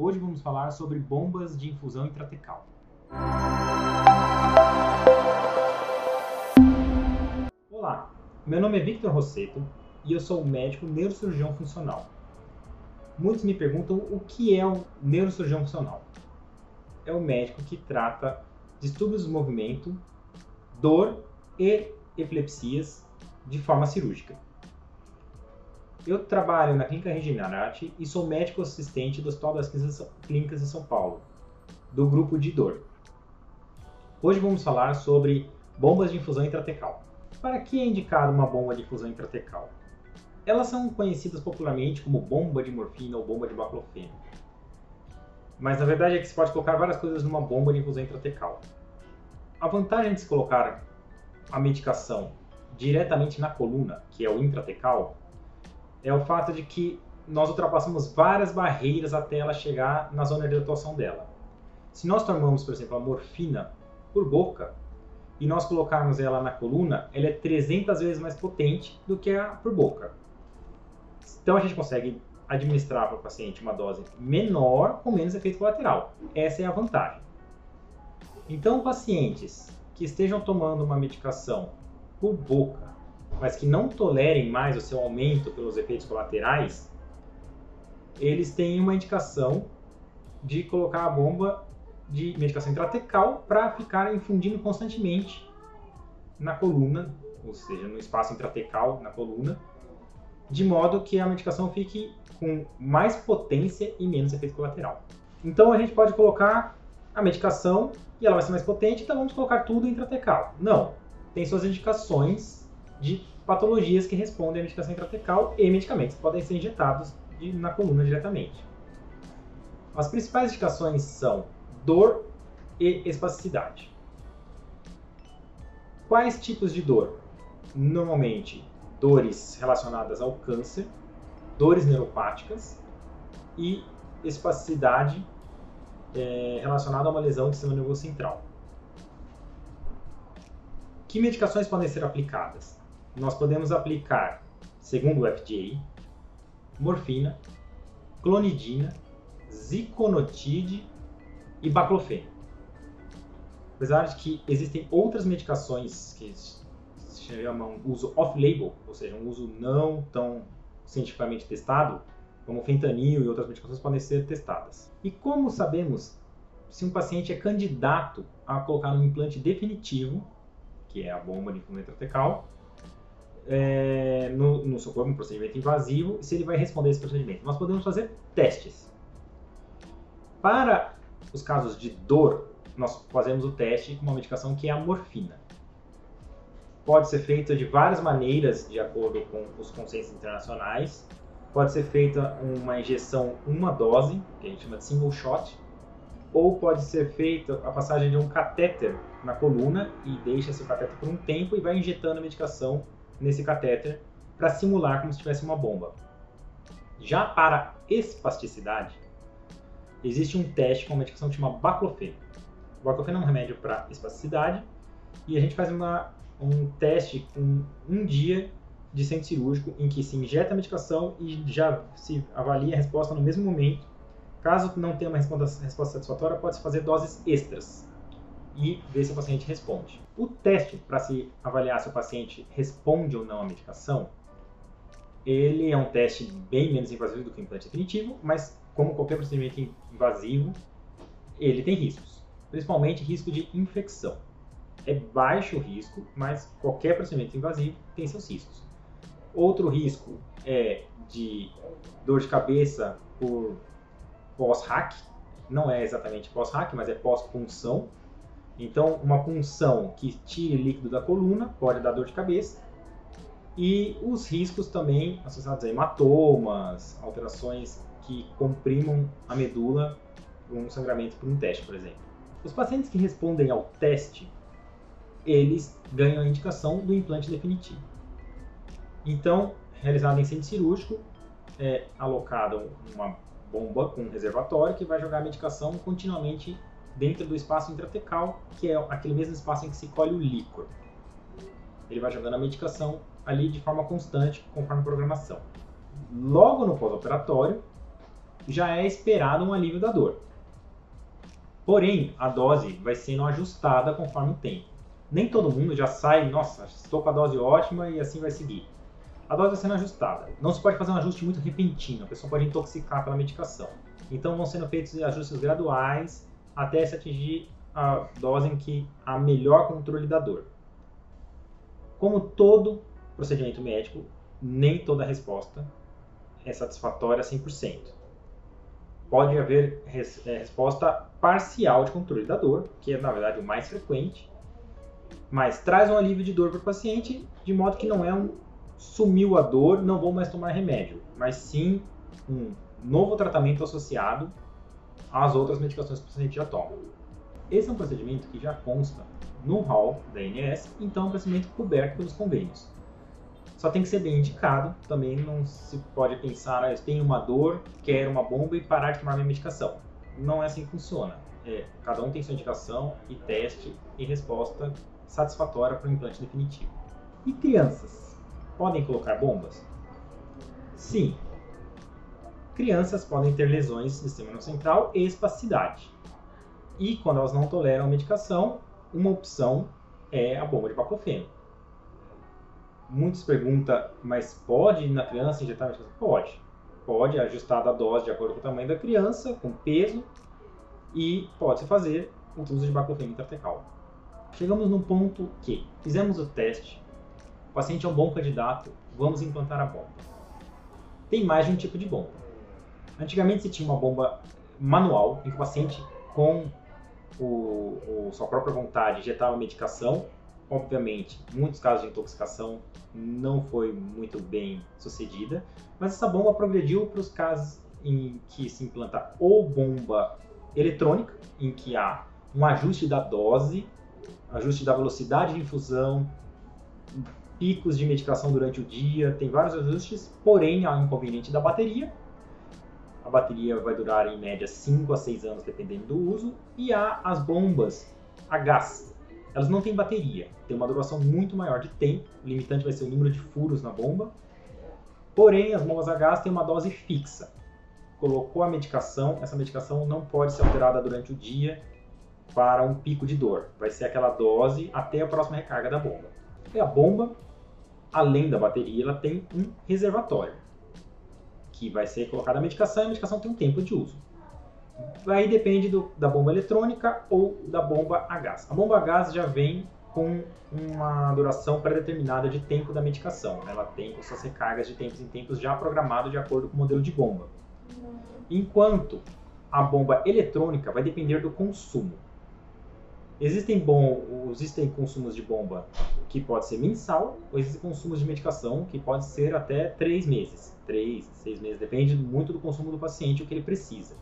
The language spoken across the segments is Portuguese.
Hoje vamos falar sobre bombas de infusão intratecal. Olá, meu nome é Victor Rosseto e eu sou médico neurocirurgião funcional. Muitos me perguntam o que é um neurocirurgião funcional. É o médico que trata distúrbios do movimento, dor e epilepsias de forma cirúrgica. Eu trabalho na Clínica Regenerate e sou médico assistente do Hospital das Clínicas de São Paulo, do grupo de dor. Hoje vamos falar sobre bombas de infusão intratecal. Para que é indicada uma bomba de infusão intratecal? Elas são conhecidas popularmente como bomba de morfina ou bomba de baclofeno. Mas na verdade é que se pode colocar várias coisas numa bomba de infusão intratecal. A vantagem de se colocar a medicação diretamente na coluna, que é o intratecal, é o fato de que nós ultrapassamos várias barreiras até ela chegar na zona de atuação dela. Se nós tomamos, por exemplo, a morfina por boca e nós colocarmos ela na coluna, ela é 300 vezes mais potente do que a por boca. Então a gente consegue administrar para o paciente uma dose menor com menos efeito colateral. Essa é a vantagem. Então, pacientes que estejam tomando uma medicação por boca, mas que não tolerem mais o seu aumento pelos efeitos colaterais, eles têm uma indicação de colocar a bomba de medicação intratecal para ficar infundindo constantemente na coluna, ou seja, no espaço intratecal na coluna, de modo que a medicação fique com mais potência e menos efeito colateral. Então a gente pode colocar a medicação e ela vai ser mais potente, então vamos colocar tudo intratecal. Não, tem suas indicações de patologias que respondem à medicação intratecal e medicamentos que podem ser injetados de, na coluna diretamente. As principais indicações são dor e espasticidade. Quais tipos de dor? Normalmente, dores relacionadas ao câncer, dores neuropáticas e espasticidade é, relacionada a uma lesão do sistema nervoso central. Que medicações podem ser aplicadas? Nós podemos aplicar, segundo o FDA, morfina, clonidina, ziconotide e baclofeno. Apesar de que existem outras medicações que se chamam uso off-label, ou seja, um uso não tão cientificamente testado, como fentanil e outras medicações podem ser testadas. E como sabemos se um paciente é candidato a colocar um implante definitivo que é a bomba de inflamento intratecal, é, no, no seu corpo, um procedimento invasivo, se ele vai responder esse procedimento. Nós podemos fazer testes. Para os casos de dor, nós fazemos o teste com uma medicação que é a morfina. Pode ser feita de várias maneiras, de acordo com os consensos internacionais. Pode ser feita uma injeção, uma dose, que a gente chama de single shot, ou pode ser feita a passagem de um catéter na coluna e deixa esse catéter por um tempo e vai injetando a medicação nesse catéter para simular como se tivesse uma bomba. Já para espasticidade, existe um teste com uma medicação que chama baclofeno. O baclofeno é um remédio para espasticidade e a gente faz uma, um teste com um dia de centro cirúrgico em que se injeta a medicação e já se avalia a resposta no mesmo momento Caso não tenha uma resposta, resposta satisfatória, pode-se fazer doses extras e ver se o paciente responde. O teste para se avaliar se o paciente responde ou não à medicação, ele é um teste bem menos invasivo do que o implante definitivo, mas como qualquer procedimento invasivo, ele tem riscos, principalmente risco de infecção. É baixo o risco, mas qualquer procedimento invasivo tem seus riscos. Outro risco é de dor de cabeça por pós-hack, não é exatamente pós-hack, mas é pós-punção. Então, uma punção que tire líquido da coluna pode dar dor de cabeça. E os riscos também associados a hematomas, alterações que comprimam a medula, um sangramento por um teste, por exemplo. Os pacientes que respondem ao teste, eles ganham a indicação do implante definitivo. Então, realizado em centro cirúrgico, é alocado uma bomba com um reservatório que vai jogar a medicação continuamente dentro do espaço intratecal, que é aquele mesmo espaço em que se colhe o líquor. Ele vai jogando a medicação ali de forma constante, conforme a programação. Logo no pós-operatório, já é esperado um alívio da dor. Porém, a dose vai sendo ajustada conforme o tempo. Nem todo mundo já sai, nossa, estou com a dose ótima e assim vai seguir. A dose vai sendo ajustada. Não se pode fazer um ajuste muito repentino, a pessoa pode intoxicar pela medicação. Então vão sendo feitos ajustes graduais até se atingir a dose em que há melhor controle da dor. Como todo procedimento médico, nem toda resposta é satisfatória 100%. Pode haver res, é, resposta parcial de controle da dor, que é na verdade o mais frequente, mas traz um alívio de dor para o paciente, de modo que não é um sumiu a dor, não vou mais tomar remédio, mas sim um novo tratamento associado às outras medicações que o paciente já toma. Esse é um procedimento que já consta no hall da ANS, então é um procedimento coberto pelos convênios. Só tem que ser bem indicado, também não se pode pensar, ah, eu tenho uma dor, quero uma bomba e parar de tomar minha medicação. Não é assim que funciona. É, cada um tem sua indicação e teste e resposta satisfatória para o implante definitivo. E crianças? Podem colocar bombas? Sim. Crianças podem ter lesões do sistema central e espasticidade. E quando elas não toleram a medicação, uma opção é a bomba de baclofeno muitos perguntam, mas pode na criança injetar medicação? Pode. Pode ajustar a dose de acordo com o tamanho da criança, com peso, e pode-se fazer o uso de baclofeno intratecal. Chegamos no ponto que fizemos o teste, o paciente é um bom candidato, vamos implantar a bomba. Tem mais de um tipo de bomba. Antigamente se tinha uma bomba manual, em que o paciente, com o, o, sua própria vontade, injetava medicação obviamente, muitos casos de intoxicação não foi muito bem sucedida, mas essa bomba progrediu para os casos em que se implanta ou bomba eletrônica, em que há um ajuste da dose, ajuste da velocidade de infusão, picos de medicação durante o dia, tem vários ajustes, porém há um inconveniente da bateria. A bateria vai durar em média 5 a 6 anos dependendo do uso, e há as bombas a gás, elas não têm bateria, tem uma duração muito maior de tempo, o limitante vai ser o número de furos na bomba. Porém, as bombas a gás têm uma dose fixa. Colocou a medicação, essa medicação não pode ser alterada durante o dia para um pico de dor. Vai ser aquela dose até a próxima recarga da bomba. E a bomba, além da bateria, ela tem um reservatório, que vai ser colocada a medicação e a medicação tem um tempo de uso. Aí depende do, da bomba eletrônica ou da bomba a gás. A bomba a gás já vem com uma duração pré-determinada de tempo da medicação. Ela tem suas recargas de tempos em tempos já programado de acordo com o modelo de bomba. Enquanto a bomba eletrônica vai depender do consumo. Existem, bom, existem consumos de bomba que pode ser mensal, ou existem consumos de medicação que pode ser até 3 meses. 3, 6 meses, depende muito do consumo do paciente, o que ele precisa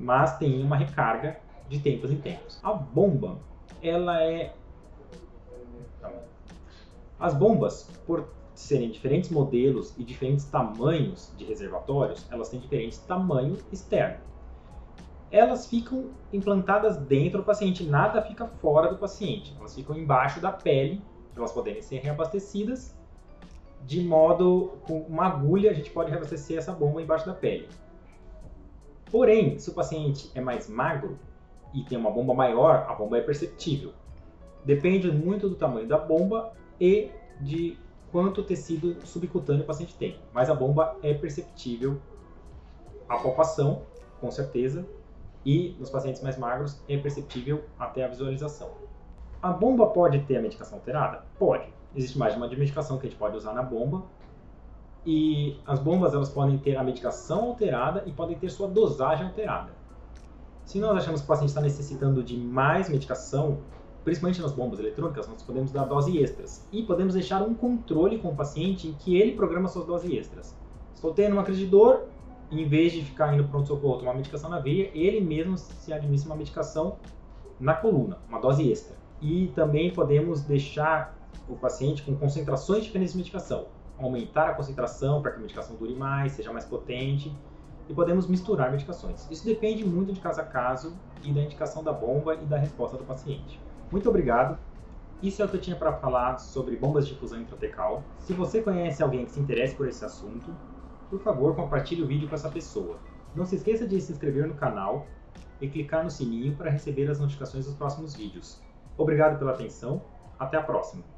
mas tem uma recarga de tempos em tempos. A bomba, ela é as bombas, por serem diferentes modelos e diferentes tamanhos de reservatórios, elas têm diferentes tamanho externo. Elas ficam implantadas dentro do paciente, nada fica fora do paciente. Elas ficam embaixo da pele, elas poderem ser reabastecidas, de modo com uma agulha a gente pode reabastecer essa bomba embaixo da pele. Porém, se o paciente é mais magro e tem uma bomba maior, a bomba é perceptível. Depende muito do tamanho da bomba e de quanto tecido subcutâneo o paciente tem. Mas a bomba é perceptível a palpação, com certeza, e nos pacientes mais magros é perceptível até a visualização. A bomba pode ter a medicação alterada? Pode. Existe mais de uma medicação que a gente pode usar na bomba, e as bombas elas podem ter a medicação alterada e podem ter sua dosagem alterada. Se nós achamos que o paciente está necessitando de mais medicação, principalmente nas bombas eletrônicas, nós podemos dar doses extras e podemos deixar um controle com o paciente em que ele programa suas doses extras. Estou tendo uma crise de dor, em vez de ficar indo para pronto-socorro tomar medicação na veia, ele mesmo se administra uma medicação na coluna, uma dose extra. E também podemos deixar o paciente com concentrações diferentes de medicação aumentar a concentração para que a medicação dure mais, seja mais potente, e podemos misturar medicações. Isso depende muito de caso a caso e da indicação da bomba e da resposta do paciente. Muito obrigado. Isso é o que eu tinha para falar sobre bombas de infusão intratecal. Se você conhece alguém que se interesse por esse assunto, por favor, compartilhe o vídeo com essa pessoa. Não se esqueça de se inscrever no canal e clicar no sininho para receber as notificações dos próximos vídeos. Obrigado pela atenção, até a próxima!